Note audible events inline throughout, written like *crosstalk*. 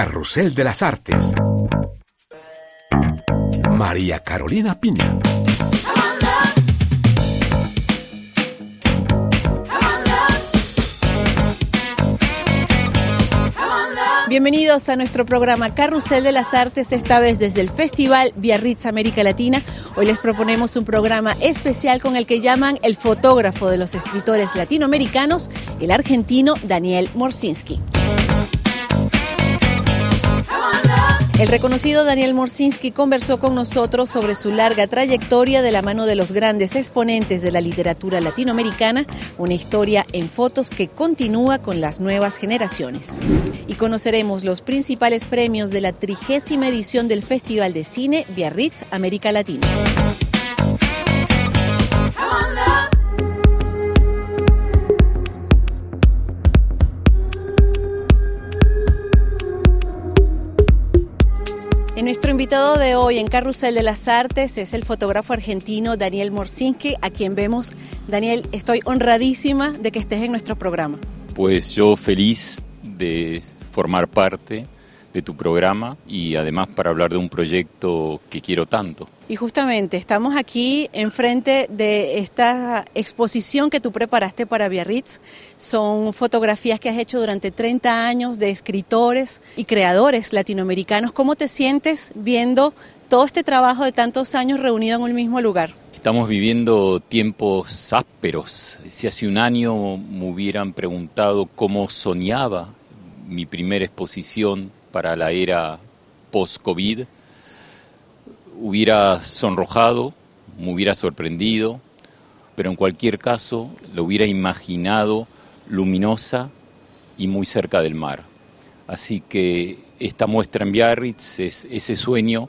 Carrusel de las Artes. María Carolina Piña. Bienvenidos a nuestro programa Carrusel de las Artes, esta vez desde el Festival Biarritz América Latina. Hoy les proponemos un programa especial con el que llaman el fotógrafo de los escritores latinoamericanos, el argentino Daniel Morsinski. El reconocido Daniel Morsinski conversó con nosotros sobre su larga trayectoria de la mano de los grandes exponentes de la literatura latinoamericana, una historia en fotos que continúa con las nuevas generaciones. Y conoceremos los principales premios de la trigésima edición del Festival de Cine Biarritz América Latina. Nuestro invitado de hoy en Carrusel de las Artes es el fotógrafo argentino Daniel Morsinski, a quien vemos. Daniel, estoy honradísima de que estés en nuestro programa. Pues yo feliz de formar parte de tu programa y además para hablar de un proyecto que quiero tanto. Y justamente estamos aquí enfrente de esta exposición que tú preparaste para Biarritz. Son fotografías que has hecho durante 30 años de escritores y creadores latinoamericanos. ¿Cómo te sientes viendo todo este trabajo de tantos años reunido en un mismo lugar? Estamos viviendo tiempos ásperos. Si hace un año me hubieran preguntado cómo soñaba mi primera exposición para la era post-COVID, hubiera sonrojado, me hubiera sorprendido, pero en cualquier caso lo hubiera imaginado luminosa y muy cerca del mar. Así que esta muestra en Biarritz es ese sueño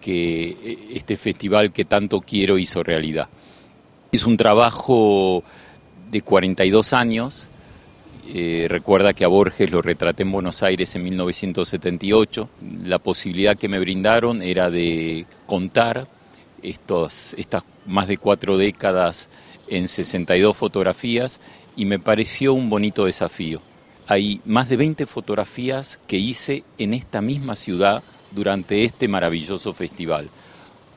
que este festival que tanto quiero hizo realidad. Es un trabajo de 42 años eh, recuerda que a Borges lo retraté en Buenos Aires en 1978. La posibilidad que me brindaron era de contar estos, estas más de cuatro décadas en 62 fotografías y me pareció un bonito desafío. Hay más de 20 fotografías que hice en esta misma ciudad durante este maravilloso festival.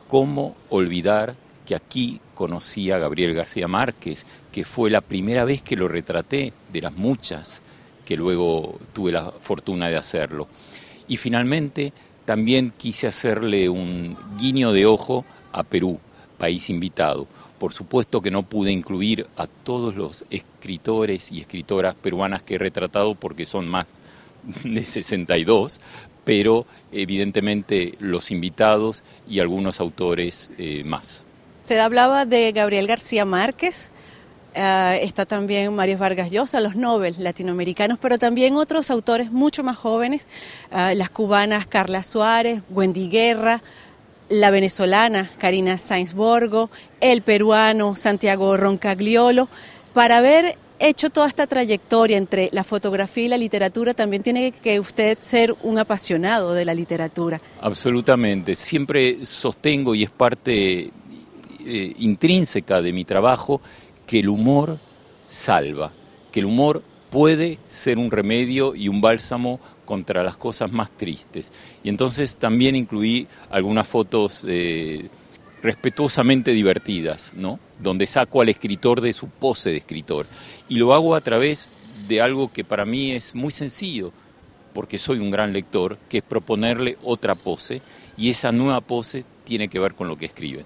¿Cómo olvidar que aquí conocí a Gabriel García Márquez, que fue la primera vez que lo retraté, de las muchas que luego tuve la fortuna de hacerlo. Y finalmente también quise hacerle un guiño de ojo a Perú, país invitado. Por supuesto que no pude incluir a todos los escritores y escritoras peruanas que he retratado porque son más de 62, pero evidentemente los invitados y algunos autores eh, más. Usted hablaba de Gabriel García Márquez, eh, está también Mario Vargas Llosa, los Nobel latinoamericanos, pero también otros autores mucho más jóvenes, eh, las cubanas Carla Suárez, Wendy Guerra, la venezolana Karina Sainz Borgo, el peruano Santiago Roncagliolo, para haber hecho toda esta trayectoria entre la fotografía y la literatura, también tiene que usted ser un apasionado de la literatura. Absolutamente, siempre sostengo y es parte eh, intrínseca de mi trabajo que el humor salva, que el humor puede ser un remedio y un bálsamo contra las cosas más tristes. Y entonces también incluí algunas fotos eh, respetuosamente divertidas, ¿no? donde saco al escritor de su pose de escritor. Y lo hago a través de algo que para mí es muy sencillo, porque soy un gran lector, que es proponerle otra pose, y esa nueva pose tiene que ver con lo que escriben.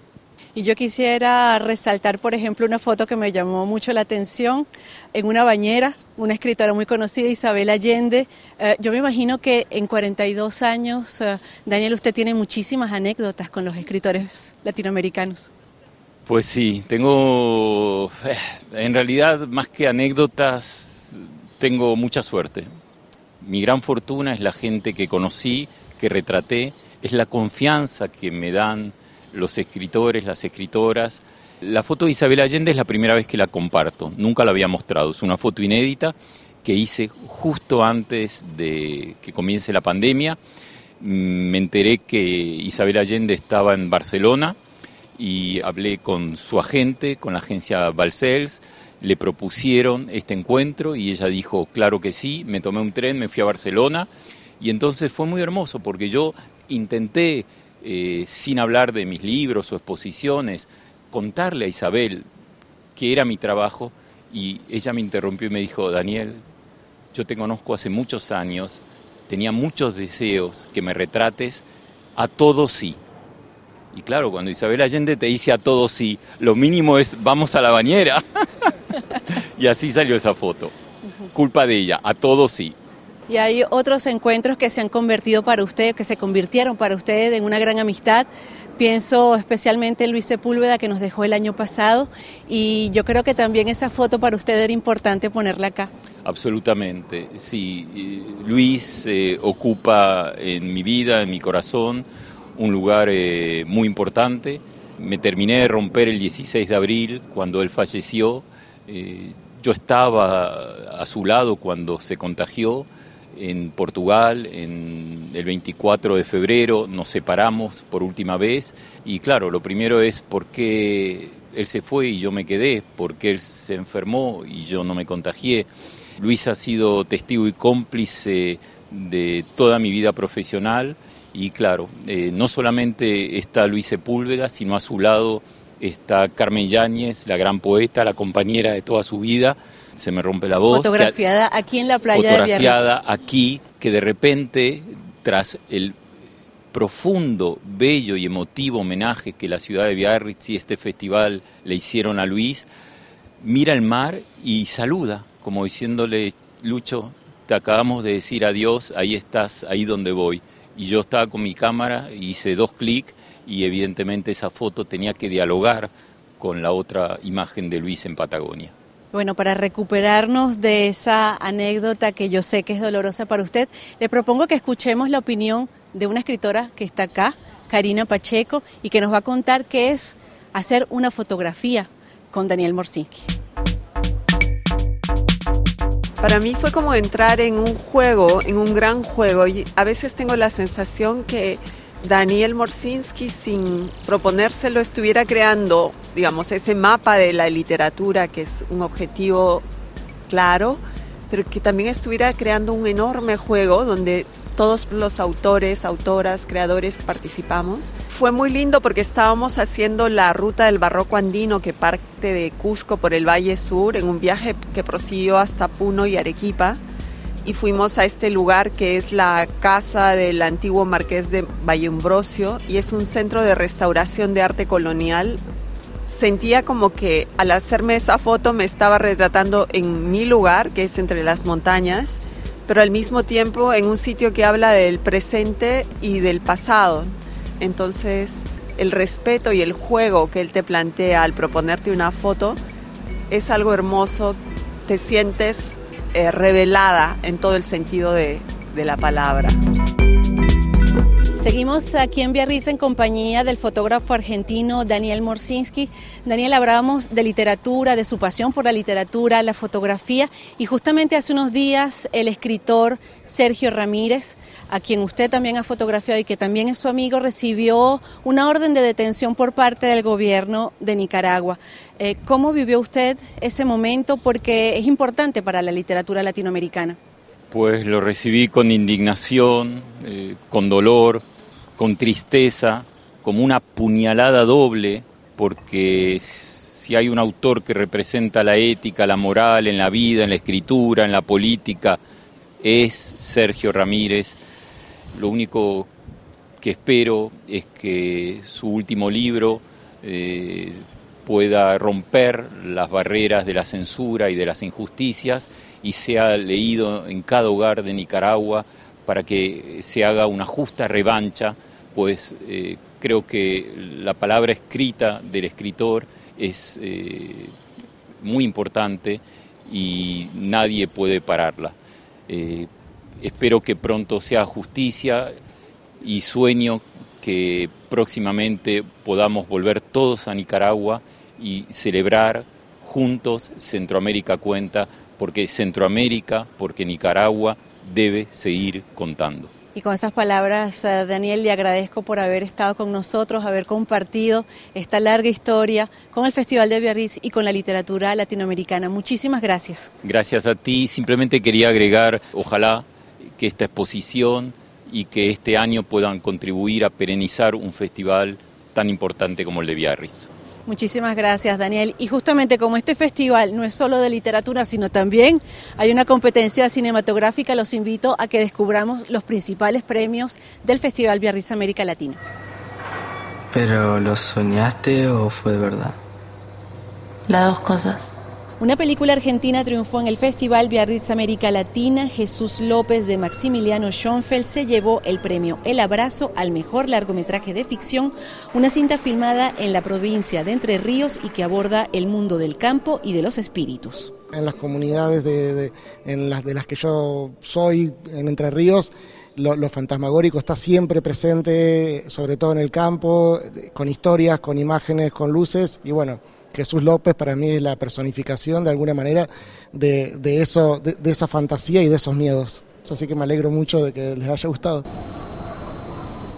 Y yo quisiera resaltar, por ejemplo, una foto que me llamó mucho la atención en una bañera, una escritora muy conocida, Isabel Allende. Eh, yo me imagino que en 42 años, eh, Daniel, usted tiene muchísimas anécdotas con los escritores latinoamericanos. Pues sí, tengo, eh, en realidad, más que anécdotas, tengo mucha suerte. Mi gran fortuna es la gente que conocí, que retraté, es la confianza que me dan los escritores, las escritoras. La foto de Isabel Allende es la primera vez que la comparto, nunca la había mostrado, es una foto inédita que hice justo antes de que comience la pandemia. Mm, me enteré que Isabel Allende estaba en Barcelona y hablé con su agente, con la agencia Balcells, le propusieron este encuentro y ella dijo, claro que sí, me tomé un tren, me fui a Barcelona Y entonces fue muy hermoso porque yo intenté, eh, sin hablar de mis libros o exposiciones, contarle a Isabel que era mi trabajo y ella me interrumpió y me dijo, Daniel, yo te conozco hace muchos años, tenía muchos deseos que me retrates, a todo sí. Y claro, cuando Isabel Allende te dice a todo sí, lo mínimo es vamos a la bañera. *laughs* y así salió esa foto. Culpa de ella, a todo sí. Y hay otros encuentros que se han convertido para usted, que se convirtieron para usted en una gran amistad. Pienso especialmente en Luis Sepúlveda que nos dejó el año pasado y yo creo que también esa foto para usted era importante ponerla acá. Absolutamente, sí. Luis eh, ocupa en mi vida, en mi corazón, un lugar eh, muy importante. Me terminé de romper el 16 de abril cuando él falleció. Eh, yo estaba a su lado cuando se contagió en Portugal en el 24 de febrero, nos separamos por última vez. Y claro, lo primero es por qué él se fue y yo me quedé, por qué él se enfermó y yo no me contagié. Luis ha sido testigo y cómplice de toda mi vida profesional. Y claro, eh, no solamente está Luis Sepúlveda, sino a su lado está Carmen Yáñez, la gran poeta, la compañera de toda su vida, se me rompe la voz. Fotografiada aquí en la playa fotografiada de aquí, que de repente, tras el profundo, bello y emotivo homenaje que la ciudad de Biarritz y este festival le hicieron a Luis, mira el mar y saluda, como diciéndole, Lucho, te acabamos de decir adiós, ahí estás, ahí donde voy. Y yo estaba con mi cámara, hice dos clics y evidentemente esa foto tenía que dialogar con la otra imagen de Luis en Patagonia. Bueno, para recuperarnos de esa anécdota que yo sé que es dolorosa para usted, le propongo que escuchemos la opinión de una escritora que está acá, Karina Pacheco, y que nos va a contar qué es hacer una fotografía con Daniel Morsinski. Para mí fue como entrar en un juego, en un gran juego, y a veces tengo la sensación que Daniel Morsinski, sin proponérselo, estuviera creando, digamos, ese mapa de la literatura, que es un objetivo claro, pero que también estuviera creando un enorme juego donde todos los autores, autoras, creadores participamos. Fue muy lindo porque estábamos haciendo la ruta del barroco andino que parte de Cusco por el Valle Sur en un viaje que prosiguió hasta Puno y Arequipa y fuimos a este lugar que es la casa del antiguo marqués de Valleumbrosio y es un centro de restauración de arte colonial. Sentía como que al hacerme esa foto me estaba retratando en mi lugar, que es entre las montañas, pero al mismo tiempo en un sitio que habla del presente y del pasado. Entonces, el respeto y el juego que él te plantea al proponerte una foto es algo hermoso. Te sientes eh, revelada en todo el sentido de, de la palabra. Seguimos aquí en Biarritz en compañía del fotógrafo argentino Daniel Morsinski. Daniel, hablábamos de literatura, de su pasión por la literatura, la fotografía y justamente hace unos días el escritor Sergio Ramírez, a quien usted también ha fotografiado y que también es su amigo, recibió una orden de detención por parte del gobierno de Nicaragua. Eh, ¿Cómo vivió usted ese momento? Porque es importante para la literatura latinoamericana. Pues lo recibí con indignación, eh, con dolor, con tristeza, como una puñalada doble, porque si hay un autor que representa la ética, la moral en la vida, en la escritura, en la política, es Sergio Ramírez. Lo único que espero es que su último libro eh, pueda romper las barreras de la censura y de las injusticias y sea leído en cada hogar de Nicaragua para que se haga una justa revancha, pues eh, creo que la palabra escrita del escritor es eh, muy importante y nadie puede pararla. Eh, espero que pronto sea justicia y sueño que próximamente podamos volver todos a Nicaragua y celebrar juntos Centroamérica Cuenta, porque Centroamérica, porque Nicaragua debe seguir contando. Y con esas palabras, eh, Daniel, le agradezco por haber estado con nosotros, haber compartido esta larga historia con el Festival de Biarritz y con la literatura latinoamericana. Muchísimas gracias. Gracias a ti. Simplemente quería agregar, ojalá que esta exposición y que este año puedan contribuir a perenizar un festival tan importante como el de Biarritz. Muchísimas gracias, Daniel. Y justamente como este festival no es solo de literatura, sino también hay una competencia cinematográfica, los invito a que descubramos los principales premios del Festival Biarritz América Latina. ¿Pero lo soñaste o fue de verdad? Las dos cosas. Una película argentina triunfó en el Festival Biarritz América Latina. Jesús López de Maximiliano Schoenfeld se llevó el premio El Abrazo al mejor largometraje de ficción, una cinta filmada en la provincia de Entre Ríos y que aborda el mundo del campo y de los espíritus. En las comunidades de, en las, de las que yo soy, en Entre Ríos, lo, lo, fantasmagórico está siempre presente, sobre todo en el campo, con historias, con imágenes, con luces y bueno. Jesús López para mí es la personificación de alguna manera de, de eso, de, esa fantasía y de esos miedos. Así que me alegro mucho de que les haya gustado.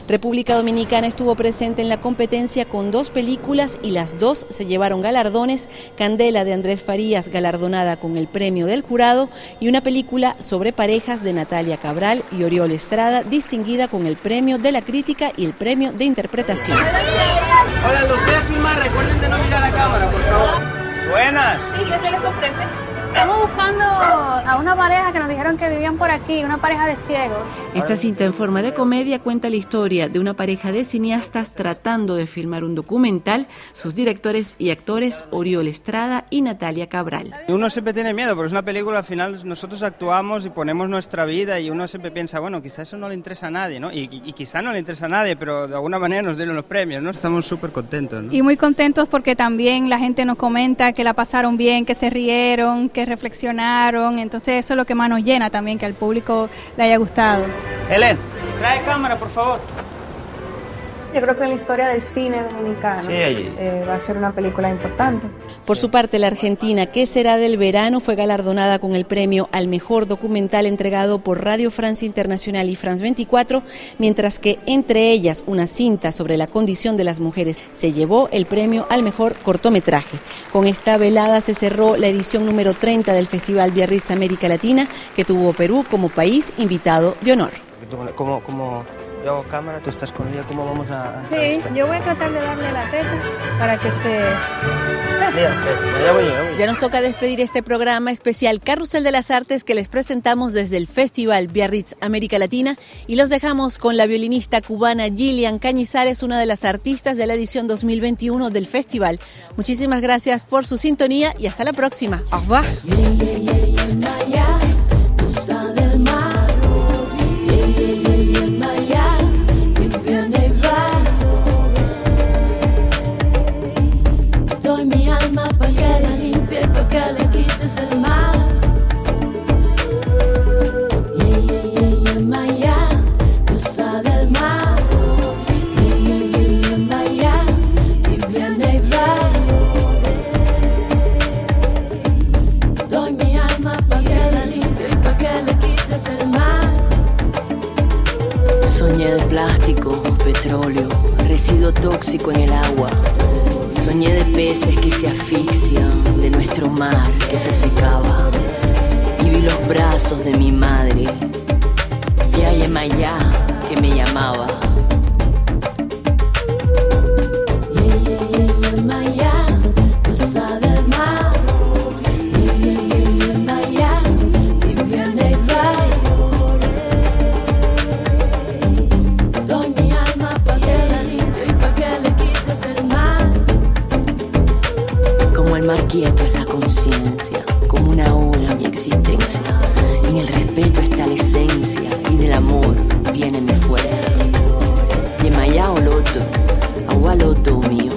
República Dominicana estuvo presente en la competencia con dos películas y las dos se llevaron galardones. Candela de Andrés Farías, galardonada con el premio del jurado, y una película sobre parejas de Natalia Cabral y Oriol Estrada, distinguida con el premio de la crítica y el premio de interpretación. Hola, los voy a filmar. Recuerden de no mirar a la cámara, por favor. Buenas. ¿Y qué se les ofrece? Estamos buscando a una pareja que nos dijeron que vivían por aquí, una pareja de ciegos. Esta cinta en forma de comedia cuenta la historia de una pareja de cineastas tratando de filmar un documental, sus directores y actores Oriol Estrada y Natalia Cabral. Uno siempre tiene miedo, porque es una película, al final nosotros actuamos y ponemos nuestra vida y uno siempre piensa, bueno, quizá eso no le interesa a nadie, ¿no? Y, y, y quizá no le interesa a nadie, pero de alguna manera nos dieron los premios, ¿no? Estamos súper contentos, ¿no? Y muy contentos porque también la gente nos comenta que la pasaron bien, que se rieron, que reflexionaron, entonces eso es lo que más nos llena también, que al público le haya gustado. Helen, trae cámara, por favor. Yo creo que en la historia del cine dominicano sí. eh, va a ser una película importante. Por su parte, la Argentina, ¿Qué será del verano?, fue galardonada con el premio al mejor documental entregado por Radio Francia Internacional y France 24, mientras que entre ellas una cinta sobre la condición de las mujeres se llevó el premio al mejor cortometraje. Con esta velada se cerró la edición número 30 del Festival Biarritz América Latina, que tuvo Perú como país invitado de honor. Como, como yo hago cámara, tú estás con ella, ¿cómo vamos a...? Sí, yo voy a tratar de darle la teta para que se... Mira, ya voy, ya voy. Ya nos toca despedir este programa especial Carrusel de las Artes que les presentamos desde el Festival Biarritz América Latina y los dejamos con la violinista cubana Gillian Cañizares, una de las artistas de la edición 2021 del festival. Muchísimas gracias por su sintonía y hasta la próxima. Au revoir. Soñé de peces que se asfixian, de nuestro mar que se secaba. Y vi los brazos de mi madre, Yaya Maya, que me llamaba. Quieto es la conciencia, como una ola mi existencia. En el respeto está la esencia y del amor viene mi fuerza. Yemaya o loto, agua loto mío.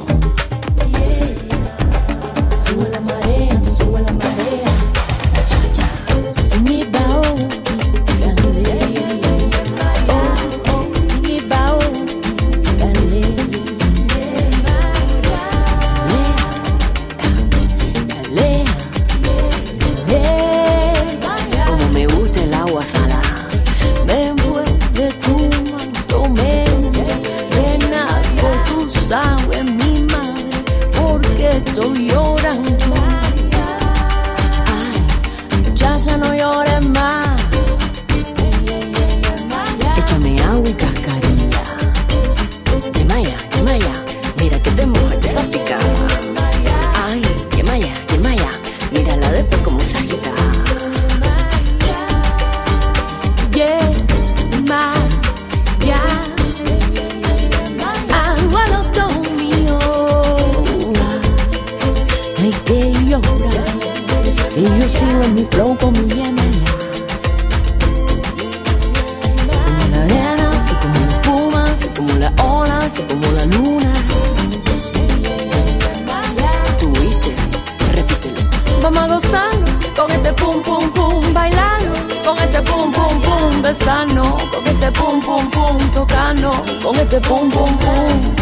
Pum pum pum, tocando con este pum pum pum.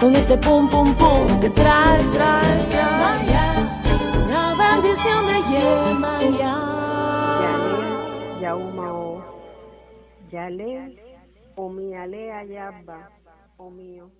Con este pum pum pum que trae, trae, trae la bendición de Yemaya. Yaumao, Yale, Omiale Ayaba, Omio.